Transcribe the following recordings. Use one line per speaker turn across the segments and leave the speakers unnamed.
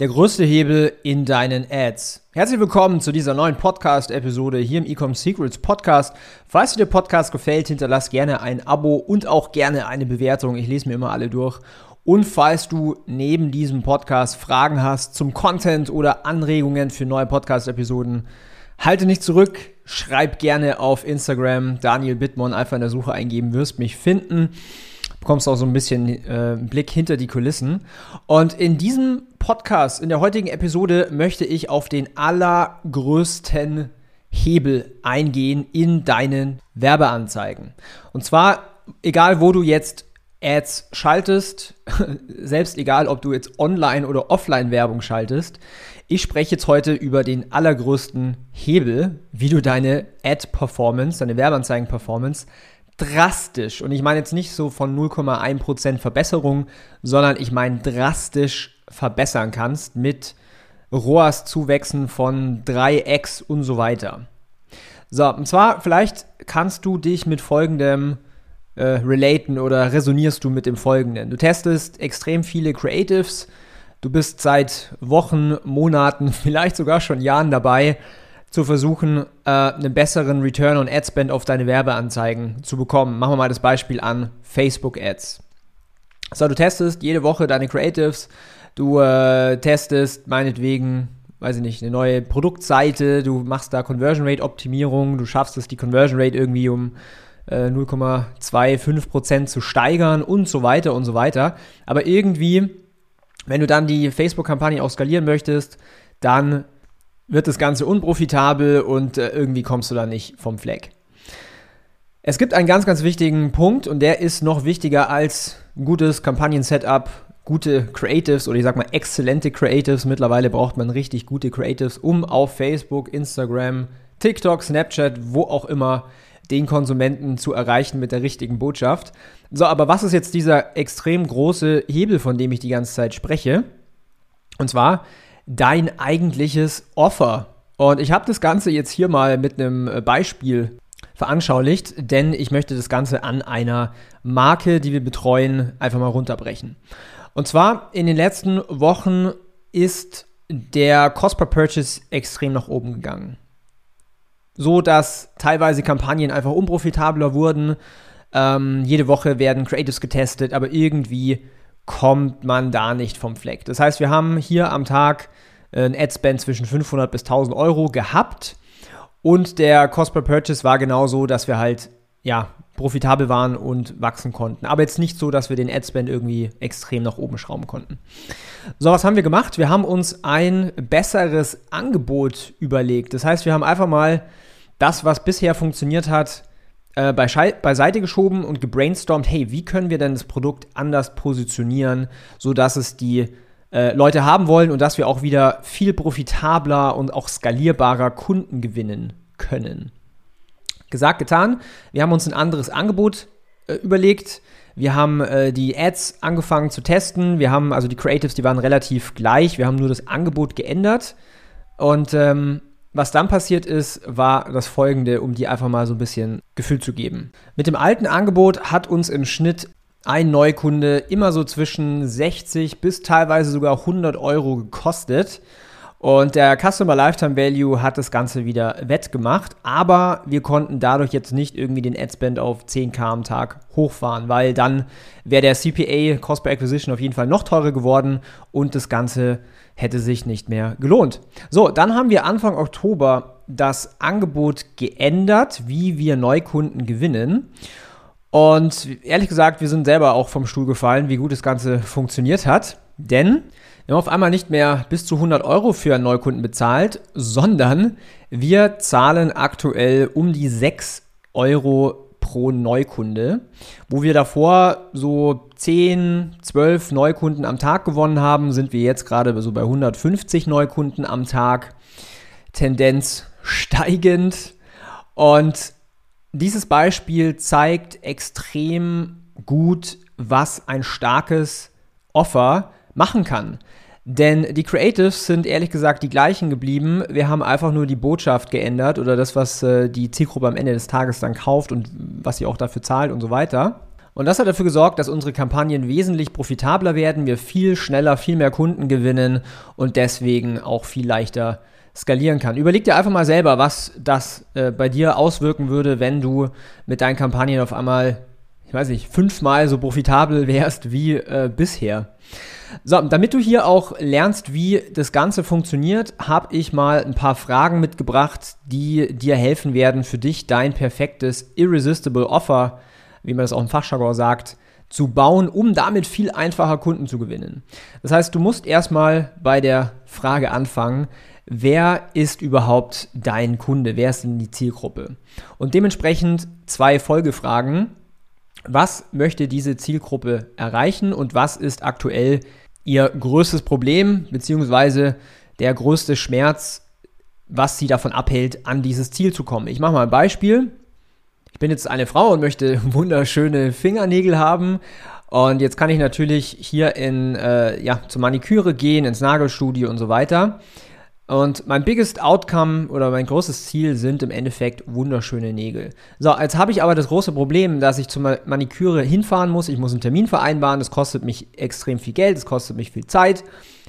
der größte Hebel in deinen Ads. Herzlich willkommen zu dieser neuen Podcast-Episode hier im Ecom Secrets Podcast. Falls dir der Podcast gefällt, hinterlass gerne ein Abo und auch gerne eine Bewertung. Ich lese mir immer alle durch. Und falls du neben diesem Podcast Fragen hast zum Content oder Anregungen für neue Podcast-Episoden, halte nicht zurück. Schreib gerne auf Instagram Daniel Bittmann einfach in der Suche eingeben, wirst mich finden bekommst auch so ein bisschen äh, Blick hinter die Kulissen. Und in diesem Podcast, in der heutigen Episode, möchte ich auf den allergrößten Hebel eingehen in deinen Werbeanzeigen. Und zwar, egal wo du jetzt Ads schaltest, selbst egal ob du jetzt Online- oder Offline-Werbung schaltest, ich spreche jetzt heute über den allergrößten Hebel, wie du deine Ad-Performance, deine Werbeanzeigen-Performance drastisch, und ich meine jetzt nicht so von 0,1% Verbesserung, sondern ich meine drastisch verbessern kannst mit ROAS-Zuwächsen von 3x und so weiter. So, und zwar vielleicht kannst du dich mit folgendem äh, relaten oder resonierst du mit dem folgenden. Du testest extrem viele Creatives, du bist seit Wochen, Monaten, vielleicht sogar schon Jahren dabei, zu versuchen, äh, einen besseren Return on Ad Spend auf deine Werbeanzeigen zu bekommen. Machen wir mal das Beispiel an Facebook Ads. So, du testest jede Woche deine Creatives, du äh, testest meinetwegen, weiß ich nicht, eine neue Produktseite, du machst da Conversion Rate Optimierung, du schaffst es, die Conversion Rate irgendwie um äh, 0,25% zu steigern und so weiter und so weiter. Aber irgendwie, wenn du dann die Facebook-Kampagne auch skalieren möchtest, dann wird das Ganze unprofitabel und äh, irgendwie kommst du da nicht vom Fleck. Es gibt einen ganz, ganz wichtigen Punkt und der ist noch wichtiger als gutes Kampagnen-Setup, gute Creatives oder ich sag mal exzellente Creatives. Mittlerweile braucht man richtig gute Creatives, um auf Facebook, Instagram, TikTok, Snapchat, wo auch immer den Konsumenten zu erreichen mit der richtigen Botschaft. So, aber was ist jetzt dieser extrem große Hebel, von dem ich die ganze Zeit spreche? Und zwar dein eigentliches Offer. Und ich habe das Ganze jetzt hier mal mit einem äh, Beispiel veranschaulicht, denn ich möchte das Ganze an einer Marke, die wir betreuen, einfach mal runterbrechen. Und zwar in den letzten Wochen ist der Cost per Purchase extrem nach oben gegangen. So dass teilweise Kampagnen einfach unprofitabler wurden. Ähm, jede Woche werden Creatives getestet, aber irgendwie kommt man da nicht vom Fleck. Das heißt, wir haben hier am Tag äh, ein Adspend zwischen 500 bis 1000 Euro gehabt und der Cost per Purchase war genauso, dass wir halt, ja, profitabel waren und wachsen konnten. Aber jetzt nicht so, dass wir den Adspend irgendwie extrem nach oben schrauben konnten. So, was haben wir gemacht? Wir haben uns ein besseres Angebot überlegt. Das heißt, wir haben einfach mal das, was bisher funktioniert hat, äh, beiseite geschoben und gebrainstormt, hey, wie können wir denn das Produkt anders positionieren, sodass es die äh, Leute haben wollen und dass wir auch wieder viel profitabler und auch skalierbarer Kunden gewinnen können. Gesagt, getan. Wir haben uns ein anderes Angebot äh, überlegt. Wir haben äh, die Ads angefangen zu testen. Wir haben also die Creatives, die waren relativ gleich. Wir haben nur das Angebot geändert. Und ähm, was dann passiert ist, war das folgende, um dir einfach mal so ein bisschen Gefühl zu geben. Mit dem alten Angebot hat uns im Schnitt ein Neukunde immer so zwischen 60 bis teilweise sogar 100 Euro gekostet. Und der Customer Lifetime Value hat das Ganze wieder wettgemacht, aber wir konnten dadurch jetzt nicht irgendwie den Adspend auf 10k am Tag hochfahren, weil dann wäre der CPA, Cost per Acquisition, auf jeden Fall noch teurer geworden und das Ganze hätte sich nicht mehr gelohnt. So, dann haben wir Anfang Oktober das Angebot geändert, wie wir Neukunden gewinnen. Und ehrlich gesagt, wir sind selber auch vom Stuhl gefallen, wie gut das Ganze funktioniert hat. Denn wir haben auf einmal nicht mehr bis zu 100 Euro für einen Neukunden bezahlt, sondern wir zahlen aktuell um die 6 Euro pro Neukunde, wo wir davor so 10, 12 Neukunden am Tag gewonnen haben, sind wir jetzt gerade so bei 150 Neukunden am Tag. Tendenz steigend. Und dieses Beispiel zeigt extrem gut, was ein starkes Offer machen kann. Denn die Creatives sind ehrlich gesagt die gleichen geblieben. Wir haben einfach nur die Botschaft geändert oder das, was äh, die Zielgruppe am Ende des Tages dann kauft und was sie auch dafür zahlt und so weiter. Und das hat dafür gesorgt, dass unsere Kampagnen wesentlich profitabler werden, wir viel schneller, viel mehr Kunden gewinnen und deswegen auch viel leichter skalieren kann. Überleg dir einfach mal selber, was das äh, bei dir auswirken würde, wenn du mit deinen Kampagnen auf einmal, ich weiß nicht, fünfmal so profitabel wärst wie äh, bisher. So, damit du hier auch lernst, wie das Ganze funktioniert, habe ich mal ein paar Fragen mitgebracht, die dir helfen werden, für dich dein perfektes Irresistible Offer, wie man das auch im Fachjargon sagt, zu bauen, um damit viel einfacher Kunden zu gewinnen. Das heißt, du musst erstmal bei der Frage anfangen, wer ist überhaupt dein Kunde? Wer ist denn die Zielgruppe? Und dementsprechend zwei Folgefragen. Was möchte diese Zielgruppe erreichen und was ist aktuell ihr größtes Problem, beziehungsweise der größte Schmerz, was sie davon abhält, an dieses Ziel zu kommen. Ich mache mal ein Beispiel. Ich bin jetzt eine Frau und möchte wunderschöne Fingernägel haben. Und jetzt kann ich natürlich hier in, äh, ja, zur Maniküre gehen, ins Nagelstudio und so weiter. Und mein biggest Outcome oder mein großes Ziel sind im Endeffekt wunderschöne Nägel. So, jetzt habe ich aber das große Problem, dass ich zur Maniküre hinfahren muss. Ich muss einen Termin vereinbaren. Das kostet mich extrem viel Geld, das kostet mich viel Zeit.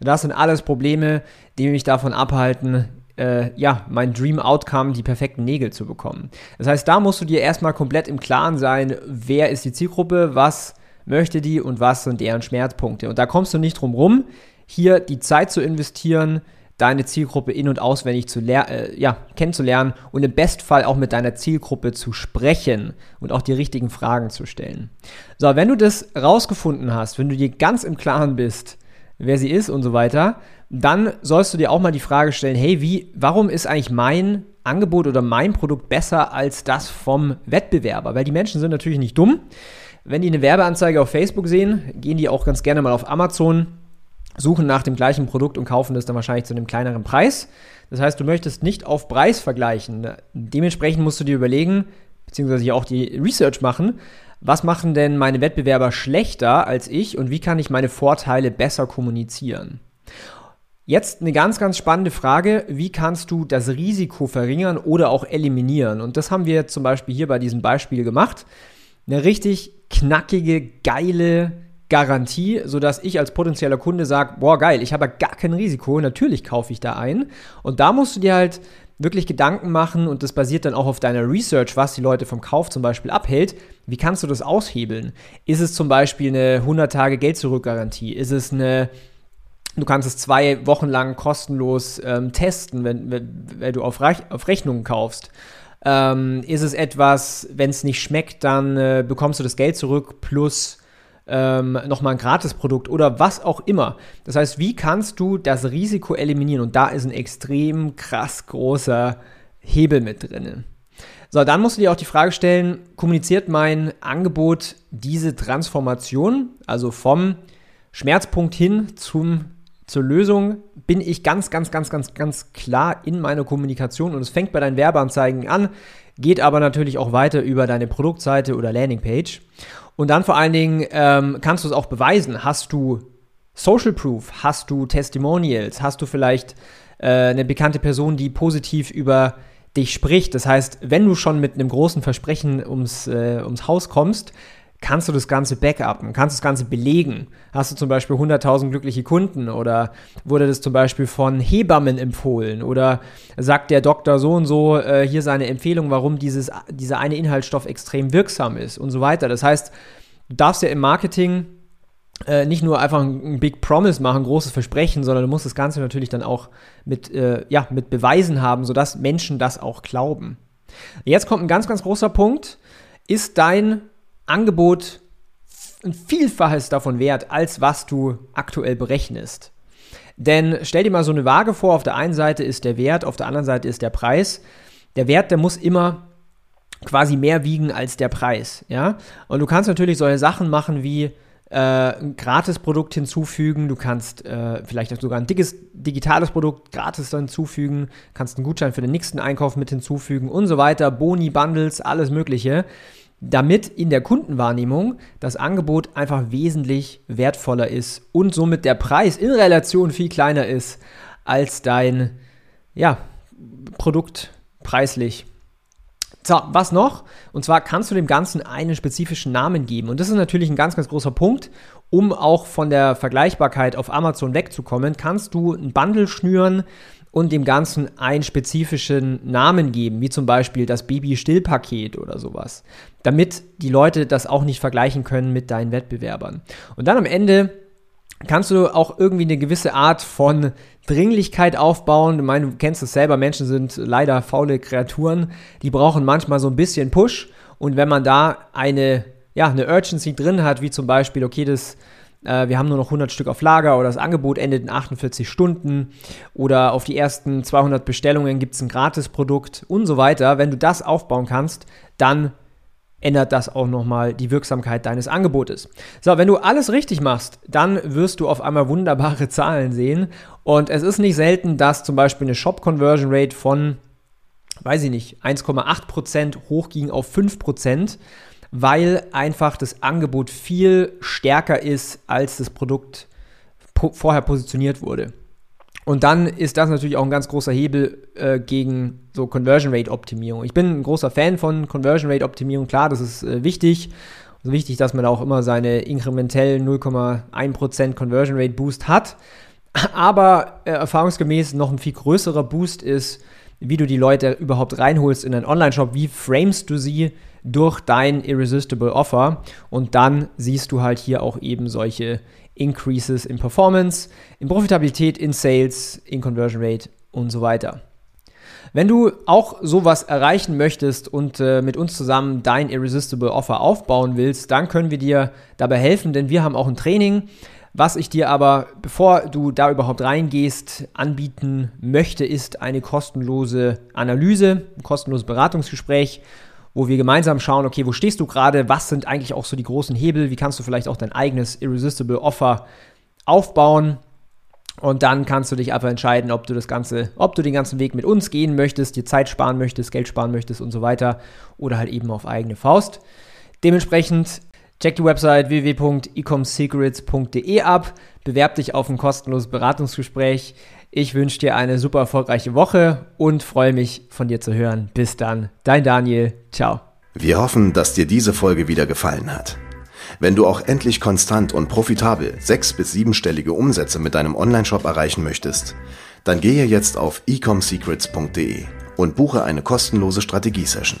Das sind alles Probleme, die mich davon abhalten, äh, ja, mein Dream Outcome, die perfekten Nägel zu bekommen. Das heißt, da musst du dir erstmal komplett im Klaren sein, wer ist die Zielgruppe, was möchte die und was sind deren Schmerzpunkte. Und da kommst du nicht drum rum, hier die Zeit zu investieren, deine Zielgruppe in- und auswendig zu äh, ja, kennenzulernen und im Bestfall auch mit deiner Zielgruppe zu sprechen und auch die richtigen Fragen zu stellen. So, wenn du das rausgefunden hast, wenn du dir ganz im Klaren bist, wer sie ist und so weiter, dann sollst du dir auch mal die Frage stellen, hey, wie, warum ist eigentlich mein Angebot oder mein Produkt besser als das vom Wettbewerber? Weil die Menschen sind natürlich nicht dumm. Wenn die eine Werbeanzeige auf Facebook sehen, gehen die auch ganz gerne mal auf Amazon suchen nach dem gleichen Produkt und kaufen das dann wahrscheinlich zu einem kleineren Preis. Das heißt, du möchtest nicht auf Preis vergleichen. Dementsprechend musst du dir überlegen, beziehungsweise auch die Research machen, was machen denn meine Wettbewerber schlechter als ich und wie kann ich meine Vorteile besser kommunizieren? Jetzt eine ganz, ganz spannende Frage. Wie kannst du das Risiko verringern oder auch eliminieren? Und das haben wir zum Beispiel hier bei diesem Beispiel gemacht. Eine richtig knackige, geile Garantie, sodass ich als potenzieller Kunde sage, boah geil, ich habe gar kein Risiko, natürlich kaufe ich da ein. Und da musst du dir halt wirklich Gedanken machen und das basiert dann auch auf deiner Research, was die Leute vom Kauf zum Beispiel abhält. Wie kannst du das aushebeln? Ist es zum Beispiel eine 100 Tage Geld-Zurück-Garantie? Ist es eine Du kannst es zwei Wochen lang kostenlos ähm, testen, wenn, wenn, wenn, du auf, Rech auf Rechnungen kaufst. Ähm, ist es etwas, wenn es nicht schmeckt, dann äh, bekommst du das Geld zurück plus ähm, nochmal ein Gratisprodukt oder was auch immer. Das heißt, wie kannst du das Risiko eliminieren? Und da ist ein extrem krass großer Hebel mit drin. So, dann musst du dir auch die Frage stellen, kommuniziert mein Angebot diese Transformation, also vom Schmerzpunkt hin zum, zur Lösung, bin ich ganz, ganz, ganz, ganz, ganz klar in meiner Kommunikation und es fängt bei deinen Werbeanzeigen an, geht aber natürlich auch weiter über deine Produktseite oder Landingpage. Und dann vor allen Dingen ähm, kannst du es auch beweisen. Hast du Social Proof? Hast du Testimonials? Hast du vielleicht äh, eine bekannte Person, die positiv über dich spricht? Das heißt, wenn du schon mit einem großen Versprechen ums, äh, ums Haus kommst, kannst du das Ganze backuppen, kannst das Ganze belegen. Hast du zum Beispiel 100.000 glückliche Kunden oder wurde das zum Beispiel von Hebammen empfohlen oder sagt der Doktor so und so äh, hier seine Empfehlung, warum dieses, dieser eine Inhaltsstoff extrem wirksam ist und so weiter. Das heißt, du darfst ja im Marketing äh, nicht nur einfach ein Big Promise machen, großes Versprechen, sondern du musst das Ganze natürlich dann auch mit, äh, ja, mit Beweisen haben, sodass Menschen das auch glauben. Jetzt kommt ein ganz, ganz großer Punkt. Ist dein Angebot ein Vielfaches davon wert, als was du aktuell berechnest. Denn stell dir mal so eine Waage vor, auf der einen Seite ist der Wert, auf der anderen Seite ist der Preis. Der Wert, der muss immer quasi mehr wiegen als der Preis, ja? Und du kannst natürlich solche Sachen machen wie äh, ein Gratis-Produkt hinzufügen, du kannst äh, vielleicht sogar ein dickes digitales Produkt gratis hinzufügen, kannst einen Gutschein für den nächsten Einkauf mit hinzufügen und so weiter, Boni, Bundles, alles Mögliche, damit in der Kundenwahrnehmung das Angebot einfach wesentlich wertvoller ist und somit der Preis in Relation viel kleiner ist als dein ja, Produkt preislich. So, was noch? Und zwar kannst du dem Ganzen einen spezifischen Namen geben. Und das ist natürlich ein ganz, ganz großer Punkt. Um auch von der Vergleichbarkeit auf Amazon wegzukommen, kannst du ein Bundle schnüren und dem Ganzen einen spezifischen Namen geben, wie zum Beispiel das Baby-Still-Paket oder sowas, damit die Leute das auch nicht vergleichen können mit deinen Wettbewerbern. Und dann am Ende kannst du auch irgendwie eine gewisse Art von Dringlichkeit aufbauen. Ich meine, du kennst es selber, Menschen sind leider faule Kreaturen, die brauchen manchmal so ein bisschen Push. Und wenn man da eine, ja, eine Urgency drin hat, wie zum Beispiel, okay, das, äh, wir haben nur noch 100 Stück auf Lager oder das Angebot endet in 48 Stunden oder auf die ersten 200 Bestellungen gibt es ein Gratisprodukt und so weiter. Wenn du das aufbauen kannst, dann ändert das auch nochmal die Wirksamkeit deines Angebotes. So, wenn du alles richtig machst, dann wirst du auf einmal wunderbare Zahlen sehen. Und es ist nicht selten, dass zum Beispiel eine Shop-Conversion Rate von, weiß ich nicht, 1,8% hochging auf 5%, weil einfach das Angebot viel stärker ist, als das Produkt po vorher positioniert wurde. Und dann ist das natürlich auch ein ganz großer Hebel äh, gegen so Conversion Rate Optimierung. Ich bin ein großer Fan von Conversion Rate Optimierung. Klar, das ist äh, wichtig. Also wichtig, dass man auch immer seine inkrementellen 0,1% Conversion Rate Boost hat. Aber äh, erfahrungsgemäß noch ein viel größerer Boost ist, wie du die Leute überhaupt reinholst in deinen Online-Shop. Wie framest du sie durch dein Irresistible Offer? Und dann siehst du halt hier auch eben solche Increases in Performance, in Profitabilität, in Sales, in Conversion Rate und so weiter. Wenn du auch sowas erreichen möchtest und äh, mit uns zusammen dein Irresistible Offer aufbauen willst, dann können wir dir dabei helfen, denn wir haben auch ein Training, was ich dir aber, bevor du da überhaupt reingehst, anbieten möchte, ist eine kostenlose Analyse, ein kostenloses Beratungsgespräch, wo wir gemeinsam schauen, okay, wo stehst du gerade, was sind eigentlich auch so die großen Hebel, wie kannst du vielleicht auch dein eigenes Irresistible Offer aufbauen? Und dann kannst du dich einfach entscheiden, ob du das Ganze, ob du den ganzen Weg mit uns gehen möchtest, dir Zeit sparen möchtest, Geld sparen möchtest und so weiter oder halt eben auf eigene Faust. Dementsprechend check die Website www.ecomsecrets.de ab, bewerb dich auf ein kostenloses Beratungsgespräch. Ich wünsche dir eine super erfolgreiche Woche und freue mich von dir zu hören. Bis dann, dein Daniel. Ciao.
Wir hoffen, dass dir diese Folge wieder gefallen hat. Wenn du auch endlich konstant und profitabel sechs- bis siebenstellige Umsätze mit deinem Onlineshop erreichen möchtest, dann gehe jetzt auf ecomsecrets.de und buche eine kostenlose Strategiesession.